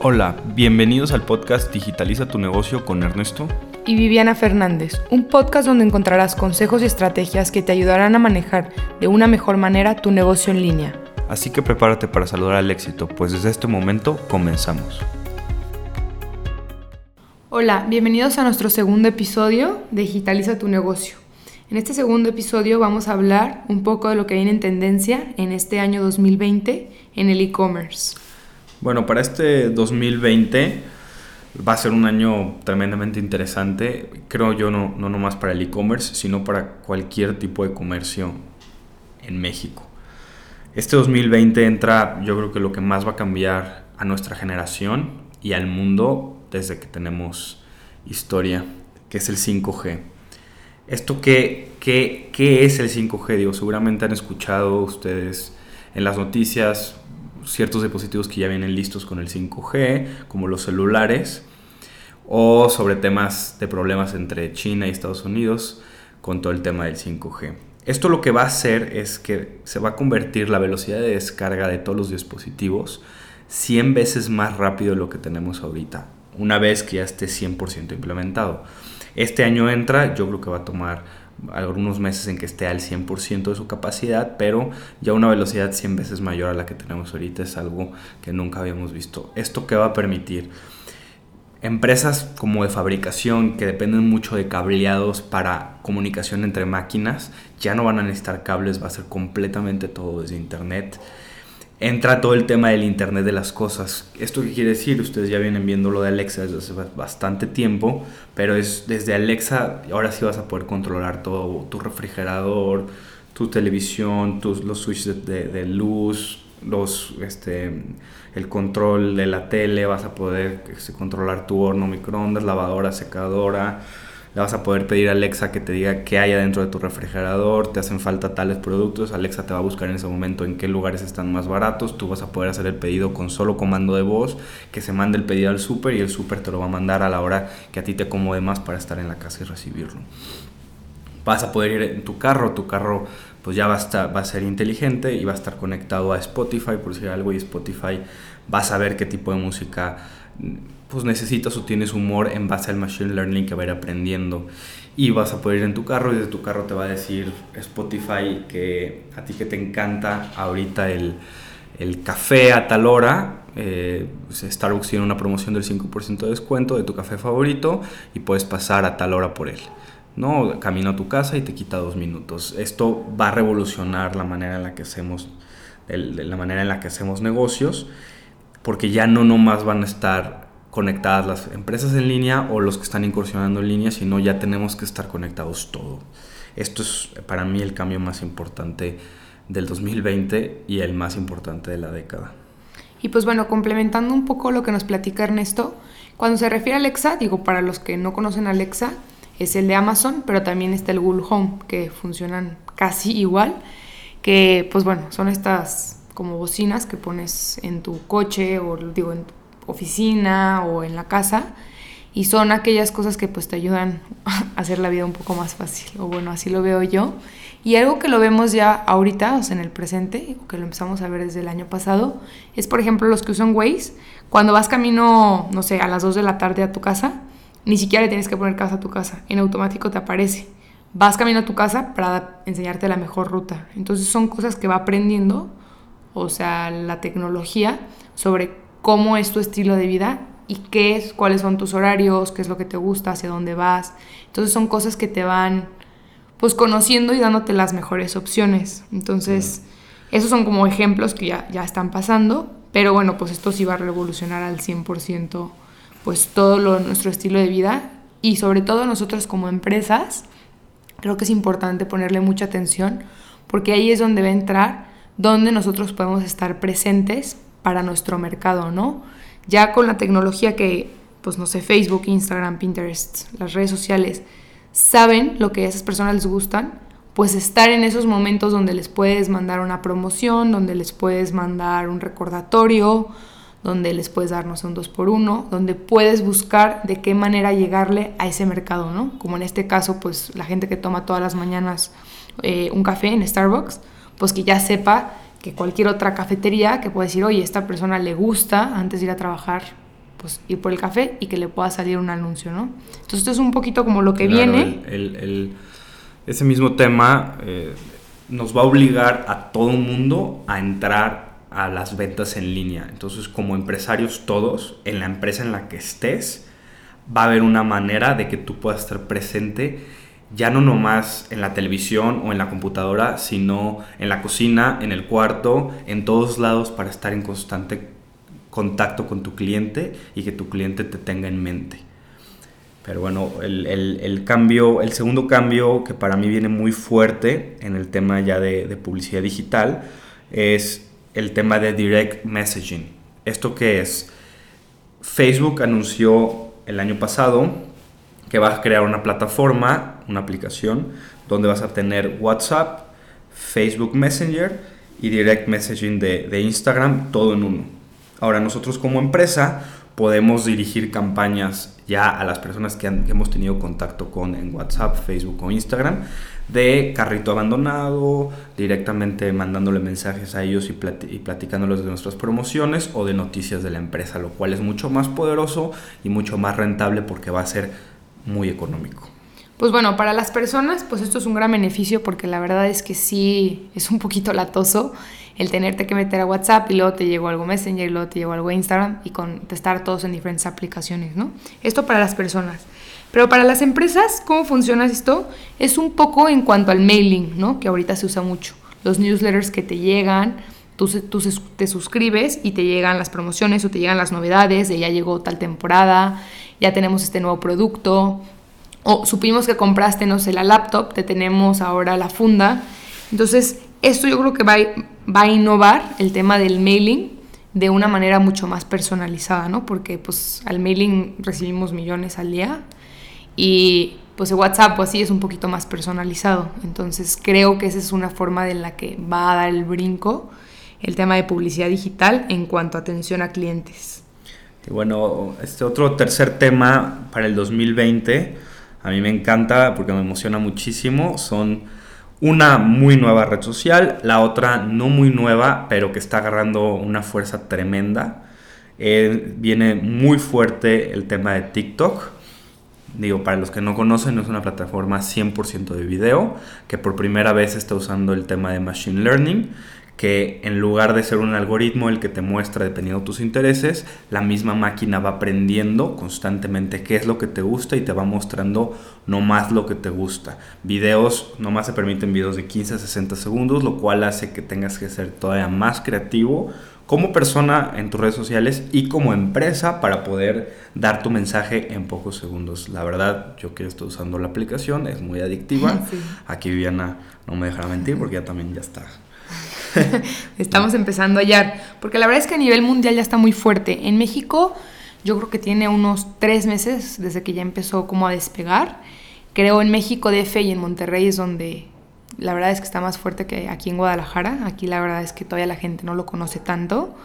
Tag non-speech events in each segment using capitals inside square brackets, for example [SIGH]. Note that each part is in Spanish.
Hola, bienvenidos al podcast Digitaliza tu negocio con Ernesto y Viviana Fernández, un podcast donde encontrarás consejos y estrategias que te ayudarán a manejar de una mejor manera tu negocio en línea. Así que prepárate para saludar al éxito, pues desde este momento comenzamos. Hola, bienvenidos a nuestro segundo episodio de Digitaliza tu negocio. En este segundo episodio vamos a hablar un poco de lo que viene en tendencia en este año 2020 en el e-commerce. Bueno, para este 2020 va a ser un año tremendamente interesante, creo yo no, no nomás para el e-commerce, sino para cualquier tipo de comercio en México. Este 2020 entra, yo creo que lo que más va a cambiar a nuestra generación y al mundo desde que tenemos historia, que es el 5G. ¿Esto qué, qué, qué es el 5G? Digo, seguramente han escuchado ustedes en las noticias ciertos dispositivos que ya vienen listos con el 5G, como los celulares, o sobre temas de problemas entre China y Estados Unidos con todo el tema del 5G. Esto lo que va a hacer es que se va a convertir la velocidad de descarga de todos los dispositivos 100 veces más rápido de lo que tenemos ahorita, una vez que ya esté 100% implementado. Este año entra, yo creo que va a tomar algunos meses en que esté al 100% de su capacidad, pero ya una velocidad 100 veces mayor a la que tenemos ahorita es algo que nunca habíamos visto. ¿Esto qué va a permitir? Empresas como de fabricación que dependen mucho de cableados para comunicación entre máquinas ya no van a necesitar cables, va a ser completamente todo desde internet entra todo el tema del Internet de las Cosas. ¿Esto qué quiere decir? Ustedes ya vienen viendo lo de Alexa desde hace bastante tiempo, pero es desde Alexa, ahora sí vas a poder controlar todo, tu refrigerador, tu televisión, tus, los switches de, luz, los, este, el control de la tele, vas a poder este, controlar tu horno, microondas, lavadora, secadora, le vas a poder pedir a Alexa que te diga qué hay adentro de tu refrigerador, te hacen falta tales productos, Alexa te va a buscar en ese momento en qué lugares están más baratos, tú vas a poder hacer el pedido con solo comando de voz, que se mande el pedido al súper y el súper te lo va a mandar a la hora que a ti te acomode más para estar en la casa y recibirlo. Vas a poder ir en tu carro, tu carro pues ya va a, estar, va a ser inteligente y va a estar conectado a Spotify, por decir algo, y Spotify va a saber qué tipo de música pues necesitas o tienes humor en base al machine learning que va a ir aprendiendo. Y vas a poder ir en tu carro y de tu carro te va a decir Spotify que a ti que te encanta ahorita el, el café a tal hora. Eh, Starbucks tiene una promoción del 5% de descuento de tu café favorito y puedes pasar a tal hora por él. ¿no? Camino a tu casa y te quita dos minutos. Esto va a revolucionar la manera en la que hacemos, la manera en la que hacemos negocios, porque ya no nomás van a estar conectadas las empresas en línea o los que están incursionando en línea, sino ya tenemos que estar conectados todo. Esto es para mí el cambio más importante del 2020 y el más importante de la década. Y pues bueno, complementando un poco lo que nos platica Ernesto, cuando se refiere a Alexa, digo, para los que no conocen Alexa, es el de Amazon, pero también está el Google Home, que funcionan casi igual, que pues bueno, son estas como bocinas que pones en tu coche o digo en oficina o en la casa y son aquellas cosas que pues te ayudan [LAUGHS] a hacer la vida un poco más fácil o bueno así lo veo yo. Y algo que lo vemos ya ahorita o sea en el presente o que lo empezamos a ver desde el año pasado es por ejemplo los que usan Waze cuando vas camino no sé a las 2 de la tarde a tu casa ni siquiera le tienes que poner casa a tu casa en automático te aparece. Vas camino a tu casa para enseñarte la mejor ruta. Entonces son cosas que va aprendiendo o sea la tecnología sobre cómo es tu estilo de vida y qué es, cuáles son tus horarios, qué es lo que te gusta, hacia dónde vas. Entonces son cosas que te van pues conociendo y dándote las mejores opciones. Entonces, esos son como ejemplos que ya, ya están pasando, pero bueno, pues esto sí va a revolucionar al 100% pues todo lo, nuestro estilo de vida y sobre todo nosotros como empresas, creo que es importante ponerle mucha atención porque ahí es donde va a entrar, donde nosotros podemos estar presentes para nuestro mercado, ¿no? Ya con la tecnología que, pues no sé, Facebook, Instagram, Pinterest, las redes sociales, saben lo que a esas personas les gustan, pues estar en esos momentos donde les puedes mandar una promoción, donde les puedes mandar un recordatorio, donde les puedes dar, no sé, un 2 por 1 donde puedes buscar de qué manera llegarle a ese mercado, ¿no? Como en este caso, pues la gente que toma todas las mañanas eh, un café en Starbucks, pues que ya sepa que cualquier otra cafetería que pueda decir, oye, esta persona le gusta antes de ir a trabajar pues ir por el café y que le pueda salir un anuncio, ¿no? Entonces esto es un poquito como lo que viene. ese mismo tema eh, nos va a obligar a todo el mundo a entrar a las ventas en línea. Entonces como empresarios todos, en la empresa en la que estés, va a haber una manera de que tú puedas estar presente ya no nomás en la televisión o en la computadora, sino en la cocina, en el cuarto, en todos lados para estar en constante contacto con tu cliente y que tu cliente te tenga en mente. Pero bueno, el, cambio, el segundo cambio que para mí viene muy fuerte en el tema ya de, de publicidad digital es el tema de direct messaging. ¿Esto qué es? Facebook anunció el año pasado que va a crear una plataforma, una aplicación, donde vas a tener WhatsApp, Facebook Messenger y Direct Messaging de, Instagram, todo en uno. Ahora nosotros como empresa podemos dirigir campañas ya a las personas que, hemos tenido contacto con en WhatsApp, Facebook o Instagram de carrito abandonado, directamente mandándole mensajes a ellos y, y, platicándoles de nuestras promociones o de noticias de la empresa, lo cual es mucho más poderoso y mucho más rentable porque va a ser muy económico. Pues bueno, para las personas, pues esto es un gran beneficio porque la verdad es que sí es un poquito latoso el tenerte que meter a WhatsApp y luego te llegó algo Messenger y luego te llegó algo Instagram y contestar todos en diferentes aplicaciones, ¿no? Esto para las personas. Pero para las empresas, ¿cómo funciona esto? Es un poco en cuanto al mailing, ¿no? Que ahorita se usa mucho. Los newsletters que te llegan, tú, tú te suscribes y te llegan las promociones o te llegan las novedades de ya llegó tal temporada, ya tenemos este nuevo producto, o supimos que compraste, no sé, la laptop, te tenemos ahora la funda. Entonces, esto yo creo que va va a innovar el tema del mailing de una manera mucho más personalizada, ¿no? Porque pues al mailing recibimos millones al día y pues el WhatsApp pues sí es un poquito más personalizado. Entonces creo que esa es una forma de la que va a dar el brinco el tema de publicidad digital en cuanto a atención a clientes. Y bueno, este otro tercer tema para el 2020, a mí me encanta porque me emociona muchísimo, son una muy nueva red social, la otra no muy nueva, pero que está agarrando una fuerza tremenda. Eh, viene muy fuerte el tema de TikTok. Digo, para los que no conocen, es una plataforma 100% de video que por primera vez está usando el tema de Machine Learning que en lugar de ser un algoritmo el que te muestra dependiendo de tus intereses, la misma máquina va aprendiendo constantemente qué es lo que te gusta y te va mostrando no más lo que te gusta. Videos, nomás se permiten videos de 15 a 60 segundos, lo cual hace que tengas que ser todavía más creativo como persona en tus redes sociales y como empresa para poder dar tu mensaje en pocos segundos. La verdad, yo que estoy usando la aplicación, es muy adictiva. [LAUGHS] Aquí Viviana no me dejará mentir porque ya también ya está [LAUGHS] Estamos empezando a hallar, porque la verdad es que a nivel mundial ya está muy fuerte. En México yo creo que tiene unos tres meses desde que ya empezó como a despegar. Creo en México DF y en Monterrey es donde la verdad es que está más fuerte que aquí en Guadalajara. Aquí la verdad es que todavía la gente no lo conoce tanto.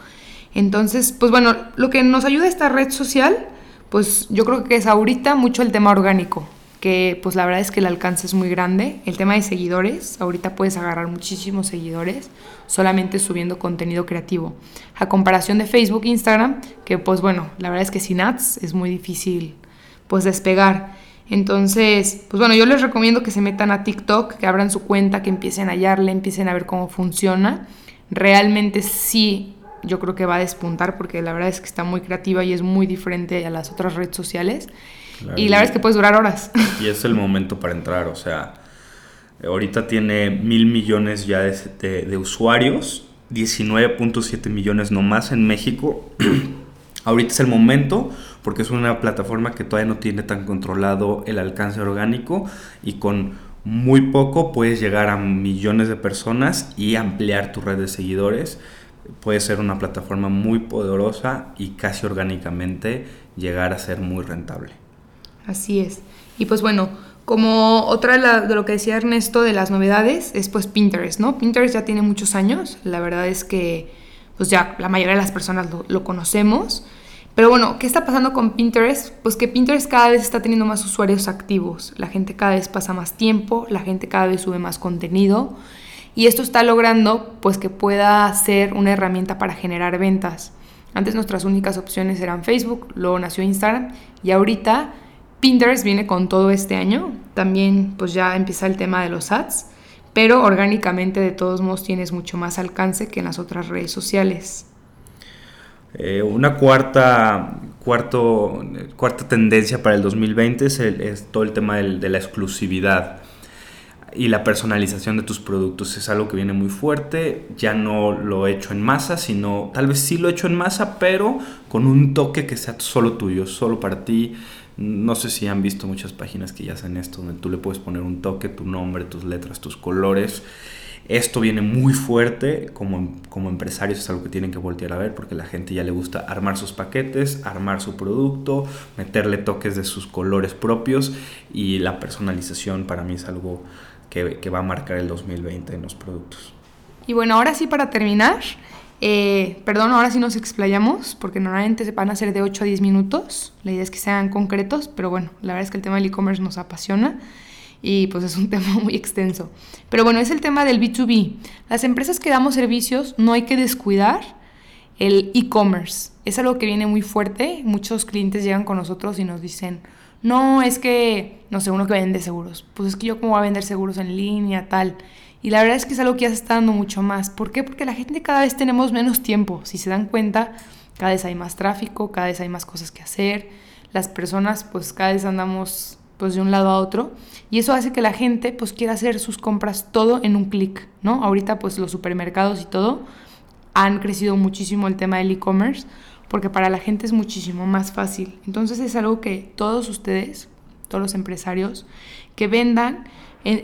Entonces, pues bueno, lo que nos ayuda esta red social, pues yo creo que es ahorita mucho el tema orgánico que pues la verdad es que el alcance es muy grande. El tema de seguidores, ahorita puedes agarrar muchísimos seguidores solamente subiendo contenido creativo. A comparación de Facebook e Instagram, que pues bueno, la verdad es que sin ads es muy difícil pues despegar. Entonces, pues bueno, yo les recomiendo que se metan a TikTok, que abran su cuenta, que empiecen a hallarle, empiecen a ver cómo funciona. Realmente sí, yo creo que va a despuntar porque la verdad es que está muy creativa y es muy diferente a las otras redes sociales y la verdad es que puedes durar horas. Y es el momento para entrar, o sea, ahorita tiene mil millones ya de, de, usuarios, 19.7 millones nomás en México. [CLEARS THROAT] ahorita es el momento porque es una plataforma que todavía no tiene tan controlado el alcance orgánico y con muy poco puedes llegar a millones de personas y ampliar tu red de seguidores. Puede ser una plataforma muy poderosa y casi orgánicamente llegar a ser muy rentable. Así es. Y pues bueno, como otra de, lo que decía Ernesto de las novedades es pues Pinterest, ¿no? Pinterest ya tiene muchos años, la verdad es que pues ya la mayoría de las personas lo, conocemos. Pero bueno, ¿qué está pasando con Pinterest? Pues que Pinterest cada vez está teniendo más usuarios activos, la gente cada vez pasa más tiempo, la gente cada vez sube más contenido y esto está logrando pues que pueda ser una herramienta para generar ventas. Antes nuestras únicas opciones eran Facebook, luego nació Instagram y ahorita Pinterest viene con todo este año. También pues ya empieza el tema de los ads, pero orgánicamente de todos modos tienes mucho más alcance que en las otras redes sociales. Eh, una cuarta, cuarto, cuarta tendencia para el 2020 es, todo el tema de la exclusividad y la personalización de tus productos es algo que viene muy fuerte. Ya no lo he hecho en masa, sino tal vez sí lo he hecho en masa, pero con un toque que sea solo tuyo, solo para ti. No sé si han visto muchas páginas que ya hacen esto, donde tú le puedes poner un toque, tu nombre, tus letras, tus colores. Esto viene muy fuerte, como, como empresarios es algo que tienen que voltear a ver porque la gente ya le gusta armar sus paquetes, armar su producto, meterle toques de sus colores propios y la personalización para mí es algo que, va a marcar el 2020 en los productos. Y bueno, ahora sí para terminar, eh, perdón, ahora sí nos explayamos, porque normalmente se van a hacer de 8 a 10 minutos. La idea es que sean concretos, pero bueno, la verdad es que el tema del e-commerce nos apasiona y pues es un [LAUGHS] tema muy extenso. Pero bueno, es el tema del B2B. Las empresas que damos servicios no hay que descuidar el e-commerce. Es algo que viene muy fuerte. Muchos clientes llegan con nosotros y nos dicen, no, es que, no sé, uno que vende seguros. Pues es que yo cómo voy a vender seguros en línea, tal. Y la verdad es que es algo que ya se está dando mucho más. ¿Por qué? Porque la gente cada vez tenemos menos tiempo. Si se dan cuenta, cada vez hay más tráfico, cada vez hay más cosas que hacer. Las personas, pues cada vez andamos pues de un lado a otro y eso hace que la gente pues quiera hacer sus compras todo en un clic, ¿no? Ahorita pues los supermercados y todo han crecido muchísimo el tema del e-commerce porque para la gente es muchísimo más fácil. Entonces es algo que todos ustedes, todos los empresarios que vendan eh,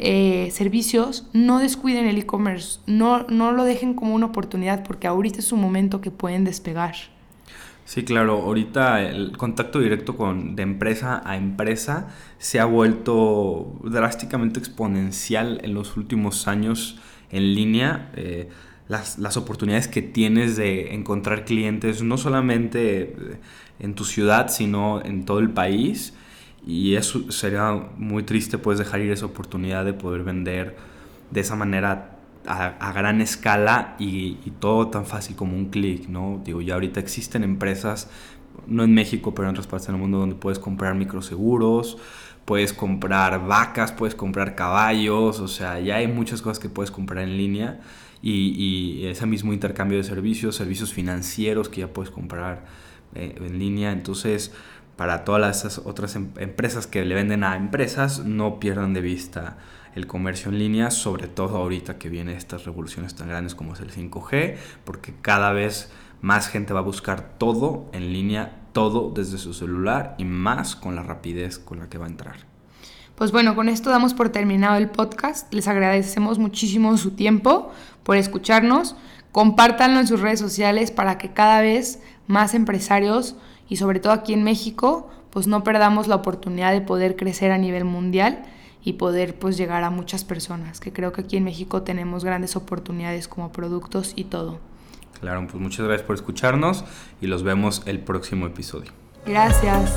eh, servicios, no descuiden el e-commerce, no, no lo dejen como una oportunidad porque ahorita es un momento que pueden despegar. Sí, claro, ahorita el contacto directo con, de empresa a empresa se ha vuelto drásticamente exponencial en los últimos años en línea. Eh, las, oportunidades que tienes de encontrar clientes, no solamente en tu ciudad, sino en todo el país. Y eso sería muy triste pues dejar ir esa oportunidad de poder vender de esa manera a, gran escala y, todo tan fácil como un clic, ¿no? Digo, ya ahorita existen empresas, no en México, pero en otras partes del mundo, donde puedes comprar microseguros, puedes comprar vacas, puedes comprar caballos, o sea, ya hay muchas cosas que puedes comprar en línea y, ese mismo intercambio de servicios, servicios financieros que ya puedes comprar eh, en línea. Entonces, para todas las otras em, empresas que le venden a empresas, no pierdan de vista el comercio en línea, sobre todo ahorita que vienen estas revoluciones tan grandes como es el 5G, porque cada vez más gente va a buscar todo en línea, todo desde su celular y más con la rapidez con la que va a entrar. Pues bueno, con esto damos por terminado el podcast. Les agradecemos muchísimo su tiempo por escucharnos. Compártanlo en sus redes sociales para que cada vez más empresarios y sobre todo aquí en México, pues no perdamos la oportunidad de poder crecer a nivel mundial y poder pues llegar a muchas personas, que creo que aquí en México tenemos grandes oportunidades como productos y todo. Claro, pues muchas gracias por escucharnos y los vemos el próximo episodio. Gracias.